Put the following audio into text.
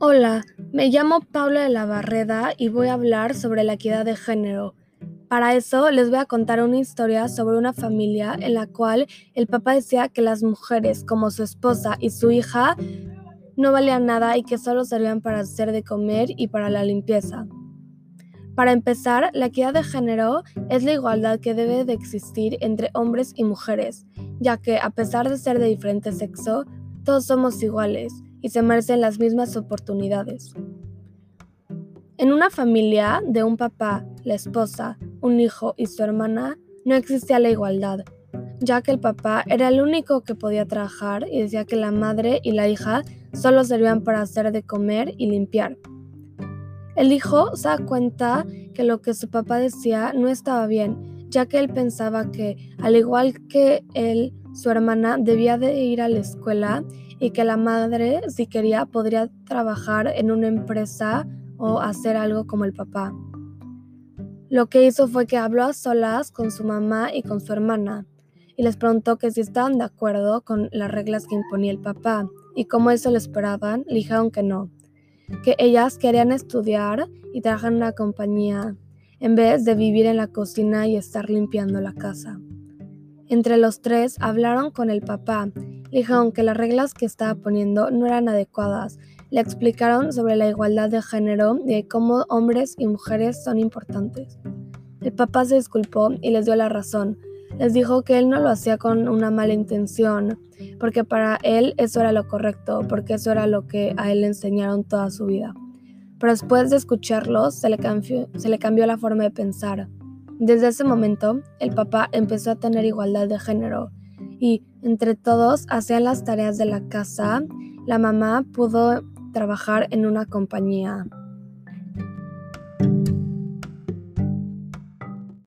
Hola, me llamo Paula de la Barreda y voy a hablar sobre la equidad de género. Para eso les voy a contar una historia sobre una familia en la cual el papá decía que las mujeres, como su esposa y su hija, no valían nada y que solo servían para hacer de comer y para la limpieza. Para empezar, la equidad de género es la igualdad que debe de existir entre hombres y mujeres, ya que a pesar de ser de diferente sexo, todos somos iguales y se merecen las mismas oportunidades. En una familia de un papá, la esposa, un hijo y su hermana, no existía la igualdad, ya que el papá era el único que podía trabajar y decía que la madre y la hija solo servían para hacer de comer y limpiar. El hijo se da cuenta que lo que su papá decía no estaba bien, ya que él pensaba que, al igual que él, su hermana debía de ir a la escuela y que la madre, si quería, podría trabajar en una empresa o hacer algo como el papá. Lo que hizo fue que habló a solas con su mamá y con su hermana y les preguntó que si estaban de acuerdo con las reglas que imponía el papá y como eso lo esperaban, le dijeron que no, que ellas querían estudiar y trabajar en una compañía en vez de vivir en la cocina y estar limpiando la casa. Entre los tres hablaron con el papá le dijeron que las reglas que estaba poniendo no eran adecuadas. Le explicaron sobre la igualdad de género y cómo hombres y mujeres son importantes. El papá se disculpó y les dio la razón. Les dijo que él no lo hacía con una mala intención, porque para él eso era lo correcto, porque eso era lo que a él le enseñaron toda su vida. Pero después de escucharlos, se le cambió la forma de pensar. Desde ese momento, el papá empezó a tener igualdad de género y entre todos hacían las tareas de la casa. La mamá pudo trabajar en una compañía.